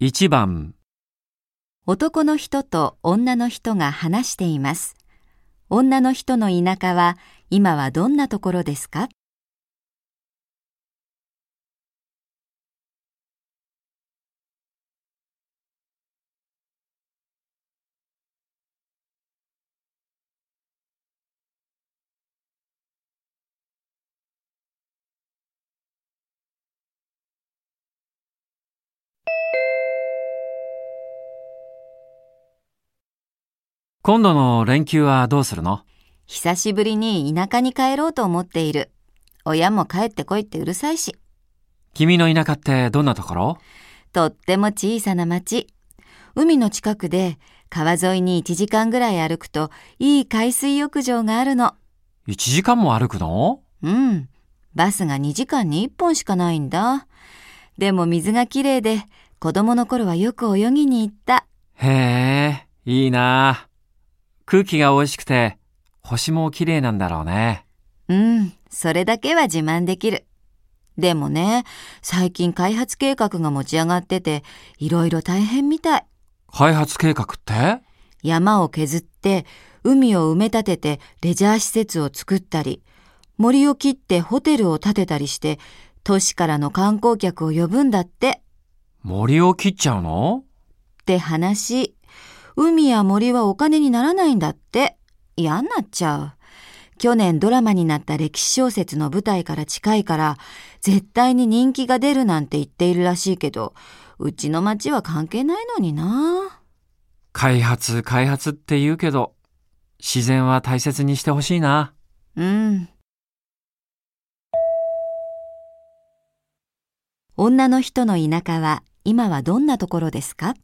1番、男の人と女の人が話しています。女の人の田舎は今はどんなところですか？今度の連休はどうするの？久しぶりに田舎に帰ろうと思っている。親も帰ってこいってうるさいし。君の田舎ってどんなところ？とっても小さな町。海の近くで川沿いに1時間ぐらい歩くといい海水浴場があるの。?1 時間も歩くの？うん。バスが2時間に1本しかないんだ。でも水がきれいで子供の頃はよく泳ぎに行った。へえ、いいなあ空気が美味しくて、星も綺麗なんだろうね。うん、それだけは自慢できる。でもね、最近開発計画が持ち上がってて、いろいろ大変みたい。開発計画って？山を削って、海を埋め立ててレジャー施設を作ったり、森を切ってホテルを建てたりして、都市からの観光客を呼ぶんだって。森を切っちゃうの？って話。海や森はお金にならないんだって。嫌になっちゃう。去年ドラマになった歴史小説の舞台から近いから、絶対に人気が出るなんて言っているらしいけど、うちの町は関係ないのにな。開発、開発って言うけど、自然は大切にしてほしいな。うん。女の人の田舎は今はどんなところですか？